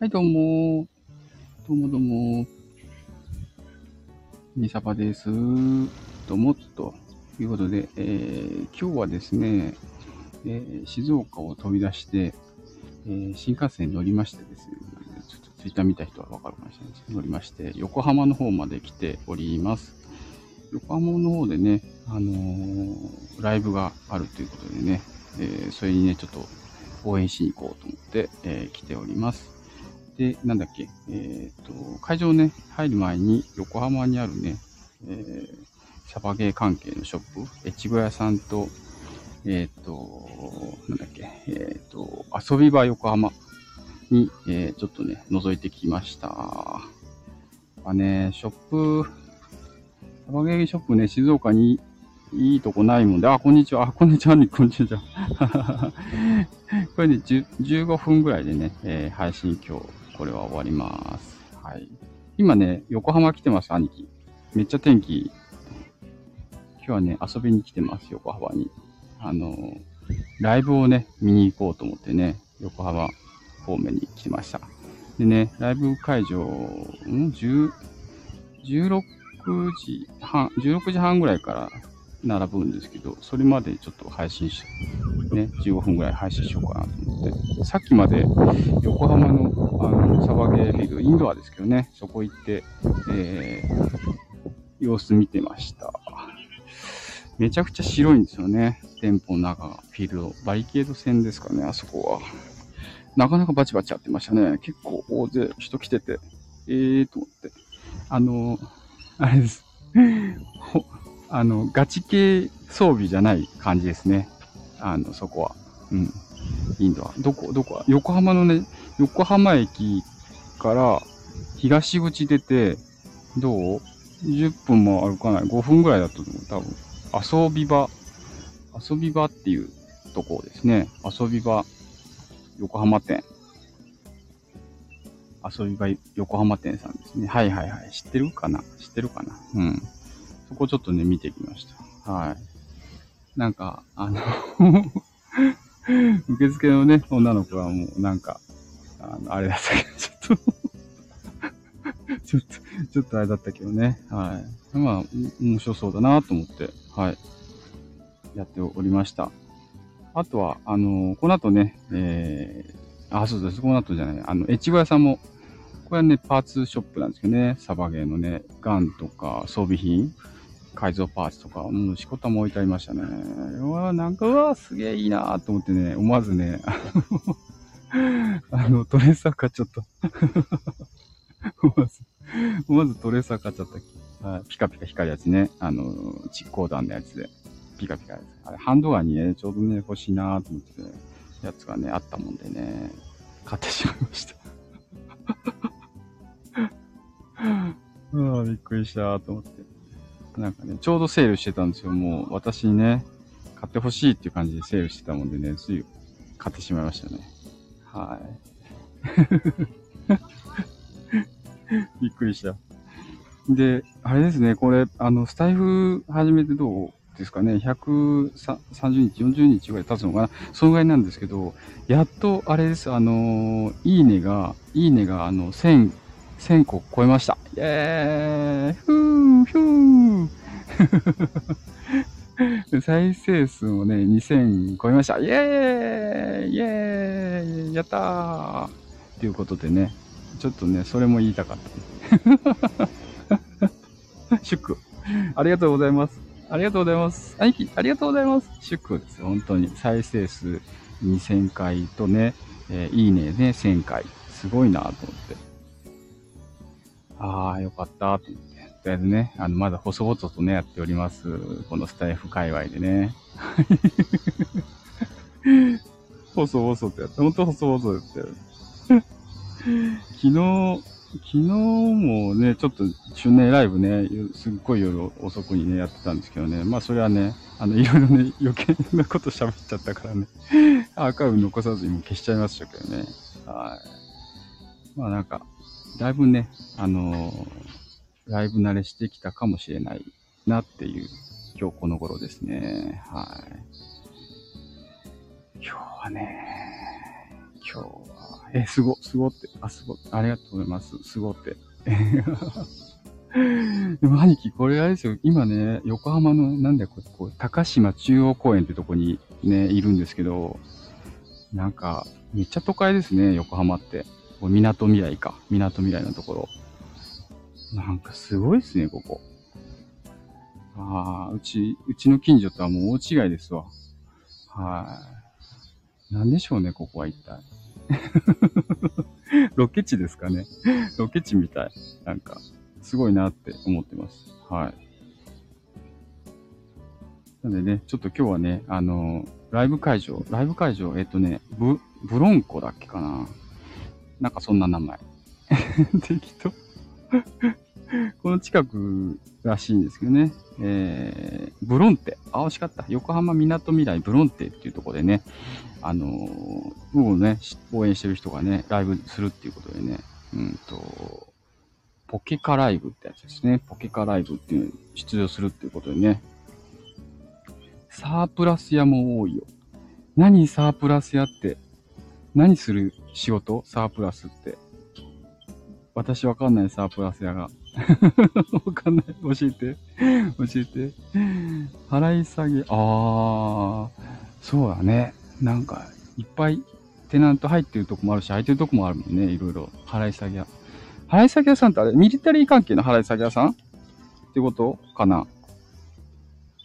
はい、どうも。どうもどうも。みさばです。どうも、ということで、えー今日はですね、えー静岡を飛び出して、えー新幹線に乗りましてですね、ちょっとツイッター見た人はわかるかもしれないですけど、乗りまして、横浜の方まで来ております。横浜の方でね、あのライブがあるということでね、えそれにね、ちょっと応援しに行こうと思って、え来ております。で、なんだっけ、えっ、と、会場ね、入る前に横浜にあるね、えーサバゲー関係のショップ、越後屋さんと、えっ、と、なんだっけ、えっ、と、遊び場横浜に、えーちょっとね、覗いてきました。あね、ショップ、サバゲーショップね、静岡にいいとこないもんで、あ、こんにちは、あ、こんにちは、こんにちは。これね、10 15分ぐらいでね、えー配信今日、これは終わります。はい。今ね、横浜来てます、兄貴。めっちゃ天気、今日はね、遊びに来てます、横浜に。あのーライブをね、見に行こうと思ってね、横浜方面に来ました。でね、ライブ会場、ん ?10、16時半、16時半ぐらいから並ぶんですけど、それまでちょっと配信し、ね、15分ぐらい配信しようかなと思って。さっきまで横浜のあのサバゲービルド、インドアですけどね、そこ行って、えー様子見てました。めちゃくちゃ白いんですよね。店舗の中、フィールド。バリケード線ですかね、あそこは。なかなかバチバチやってましたね。結構大勢人来てて、えーと思って。あの、あれです。あの、ガチ系装備じゃない感じですね。あの、そこは。うん。インドは。どこ、どこ横浜のね、横浜駅から東口出て、どう ?10 分も歩かない。5分ぐらいだと思う。多分。遊び場。遊び場っていうとこですね。遊び場。横浜店。遊び場横浜店さんですね。はいはいはい。知ってるかな？知ってるかな？うん。そこちょっとね、見てきました。はい。なんか、あの、受付のね、女の子はもうなんか、あの、あれだったけど、ちょっとちょっと、ちょっとあれだったけどね。はい。まあ、面白そうだなと思って、はい。やっておりました。あとは、あのこの後ね、えー、あ、そうです。この後じゃない。あの、越後屋さんも、これはね、パーツショップなんですけどね、サバゲーのね、ガンとか装備品、改造パーツとか、もうしこたも置いてありましたね。うわなんか、うわすげえいいなと思ってね、思わずね、あの、トレーサー買っちゃった。思わず、思わずトレーサー買っちゃった。はい、ピカピカ光るやつね。あの、実光弾のやつで。ピカピカやつ。あれ、ハンドガンにね、ちょうどね、欲しいなと思って、ね、やつがね、あったもんでね、買ってしまいました。うん、びっくりしたと思って。なんかね、ちょうどセールしてたんですよ。もう、私にね、買ってほしいっていう感じでセールしてたもんでね、つい買ってしまいましたね。はい。びっくりした。で、あれですね、これ、あの、スタイフ始めてどうですかね、130日、40日ぐらい経つのかな、そのぐらいなんですけど、やっと、あれです、あの、いいねが、いいねが、あの、1000、1000個超えました。イェーイふーふー 再生数もね、2000超えました。イェーイイェーイやったーということでね、ちょっとね、それも言いたかった。シュック。ありがとうございます。ありがとうございます。兄貴、ありがとうございます。シュックです、本当に。再生数2000回とね、えーいいねね、1000回。すごいなと思って。ああ、よかったと思って。とりあえずね、あの、まだ細々とね、やっております。このスタイフ界隈でね。細々とやって、ほんと細々とやって。昨日、昨日もね、ちょっと周年ライブね、すっごい夜遅くにね、やってたんですけどね。まあそれはね、あの、いろいろね、余計なこと喋っちゃったからね、アーカイブ残さずにも消しちゃいましたけどね。はい。まあなんか、だいぶね、あのーライブ慣れしてきたかもしれないなっていう、今日この頃ですね。はい。今日はね、今日はえ、すご、すごって。あ、すご。ありがとうございます。すごって。でも兄貴、これあれですよ。今ね、横浜の、なんだよ、ここ、高島中央公園ってとこにね、いるんですけど、なんか、めっちゃ都会ですね、横浜って。港未来か。港未来のところ。なんかすごいですね、ここ。ああ、うち、うちの近所とはもう大違いですわ。はい。なんでしょうね、ここは一体。ロケ地ですかね。ロケ地みたい。なんか、すごいなって思ってます。はい。なんでね、ちょっと今日はね、あのライブ会場、ライブ会場、えっとね、ブ、ブロンコだっけかな。なんかそんな名前。適当 この近くらしいんですけどね。えー、ブロンテ。あ、惜しかった。横浜みなとみらいブロンテっていうとこでね、あのー、僕をね、応援してる人がね、ライブするっていうことでね、うんと、ポケカライブってやつですね。ポケカライブっていう出場するっていうことでね。サープラス屋も多いよ。何サープラス屋って。何する仕事？サープラスって。私わかんない、サープラス屋が。わかんない。教えて。教えて。払い下げ。あー、そうだね。なんか、いっぱいテナント入ってるとこもあるし、空いてるとこもあるもんね。いろいろ。払い下げ屋。払い下げ屋さんってあれ、ミリタリー関係の払い下げ屋さん？ってことかな？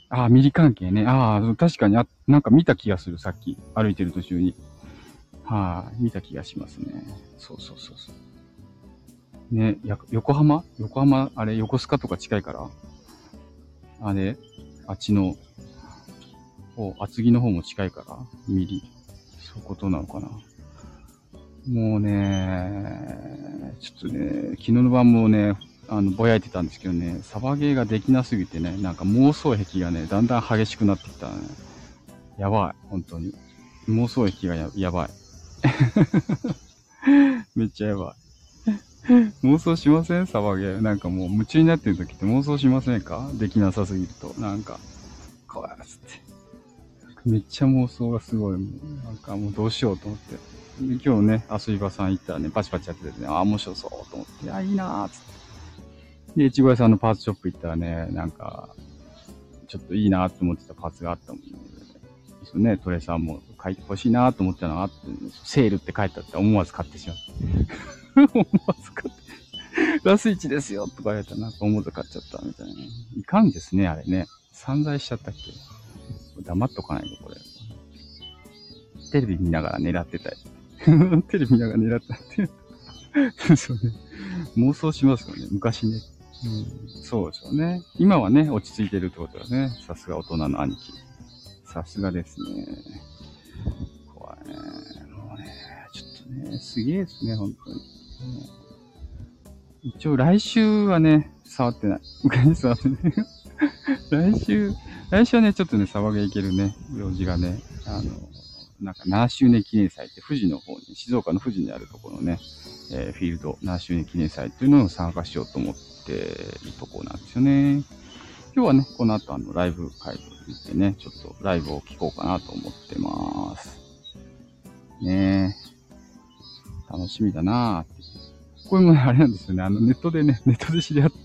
ああ、ミリ関係ね。ああ、確かにあ、なんか見た気がする、さっき。歩いてる途中に。はい、見た気がしますね。そうそうそうそう。ね、や横浜？横浜、あれ、横須賀とか近いから？あれ、あっちの、お、厚木の方も近いから、ミリ。そういうことなのかな？もうね、ちょっとね、昨日の晩もね、あの、ぼやいてたんですけどね、サバゲーができなすぎてね、なんか妄想癖がね、だんだん激しくなってきたね。やばい、本当に。妄想癖がややばい。めっちゃやばい。妄想しません？サバゲー。なんかもう夢中になってる時って妄想しませんか？できなさすぎると。なんか、こうやって。めっちゃ妄想がすごい。なんかもうどうしようと思って。今日ね、遊び場さん行ったらね、パチパチやっててね、ああ、面白そうと思って、ああ、いいなーっつって。で、いちご屋さんのパーツショップ行ったらね、なんか、ちょっといいなーって思ってたパーツがあったもんね。ですね、トレさんも書いてほしいなと思ったのがあって、セールって書いてあって思わず買ってしまって。思わず買って、ラス1ですよとか言われたらなんか思わず買っちゃったみたいな。ねいかんですね、あれね。散財しちゃったっけ？黙っとかないと、これ。テレビ見ながら狙ってたり。テレビ見ながら狙ったって。そうね。妄想しますよね。昔ね。うん、そうですよね。今はね、落ち着いてるってことだね。さすが大人の兄貴。さすがですね。怖いね。もうね、ちょっとね、すげえですね、本当に。一応来週はね、触ってない。昔触ってない。来週、来週はね、ちょっとね、騒げいけるね、用事がね、あの、なんか7周年記念祭って富士の方に、静岡の富士にあるところのね、えー、フィールド7周年記念祭っていうのを参加しようと思っているところなんですよね。今日はね、この後あの、ライブ会場に行ってね、ちょっとライブを聴こうかなと思ってます。ねえ。楽しみだなぁって。これもね、あれなんですよね。あの、ネットでね、ネットで知り合って、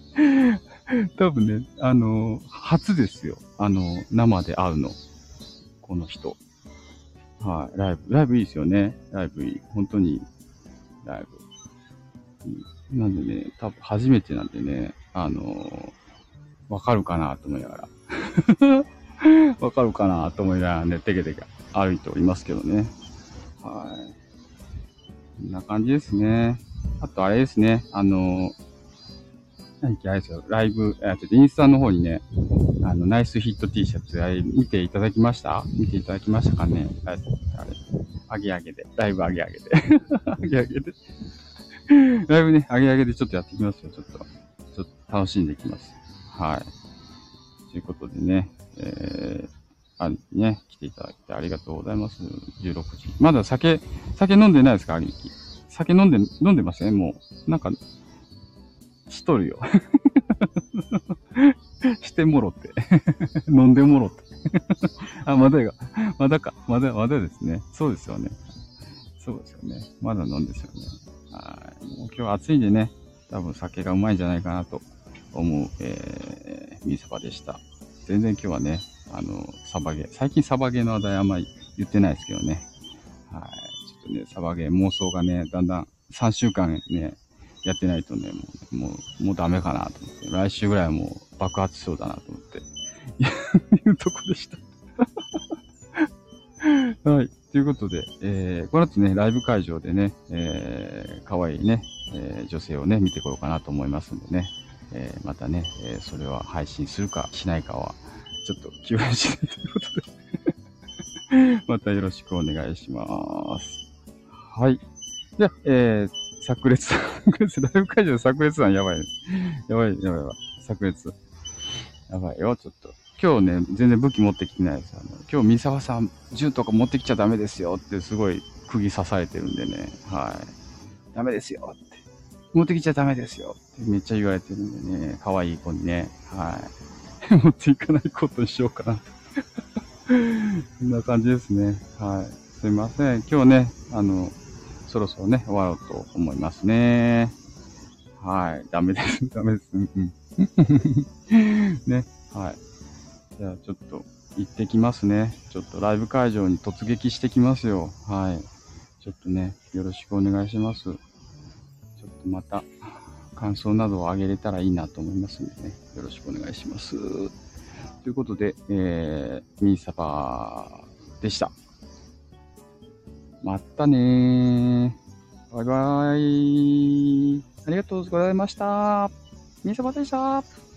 多分ね、あの、初ですよ。あの、生で会うの。この人。はい、ライブ、ライブいいですよね。ライブいい。本当に、ライブ。なんでね、多分初めてなんでね、あのわかるかなと思いながら。わかるかなと思いながらね、てけてけ歩いておりますけどね。はい。こんな感じですね。あとあれですね、あの何あれですよ、ライブ、えっと、インスタの方にね、あの、ナイスヒット T シャツ、あれ、見ていただきました？見ていただきましたかね？あれあれ、あげあげで、ライブあげあげで。あげあげで。ライブね、あげあげでちょっとやっていきますよ、ちょっと。ちょっと楽しんでいきます。はい。ということでね、えー、あね、来ていただいてありがとうございます。16時。まだ酒、酒飲んでないですか？兄貴。酒飲んで、飲んでません、もう。なんか、しとるよ。してもろって。飲んでもろって。あ、まだが。まだか。まだ、まだですね。そうですよね。そうですよね。まだ飲んですよね。はい。もう今日暑いんでね、多分酒がうまいんじゃないかなと思う、えー、ミーサバでした。全然今日はね、あの、サバゲ。最近サバゲの話題あんまり言ってないですけどね。はい。ちょっとね、サバゲ妄想がね、だんだん3週間ね、やってないとね、もう、もう、もうダメかなと思って。来週ぐらいはもう爆発しそうだなと思って。いうとこでした。はい。ということで、えー、この後ね、ライブ会場でね、えー、可愛いね、えー、女性をね、見てこようかなと思いますんでね、えー、またね、えー、それは配信するかしないかは、ちょっと気分しないということで またよろしくお願いします。はい。じゃあ、えー、炸裂、炸裂、ライブ会場で炸裂なんやばい。やばい、やばい、やばい。炸裂。やばいよ、ちょっと。今日ね、全然武器持ってきてないです。あの今日、三沢さん、銃とか持ってきちゃダメですよってすごい釘刺されてるんでね。はい。ダメですよ。持ってきちゃダメですよってめっちゃ言われてるんでね。可愛い子にね。はい。持っていかないことにしようかな。こんな感じですね。はい。すいません。今日ね、あの、そろそろね、終わろうと思いますね。はい。ダメです。ダメです。うん。ね。はい。じゃあちょっと行ってきますね。ちょっとライブ会場に突撃してきますよ。はい。ちょっとね、よろしくお願いします。また感想などをあげれたらいいなと思いますんでね。よろしくお願いします。ということで、えー、ミーサバでした。またねー。バイバイ。ありがとうございました。ミーサバでした。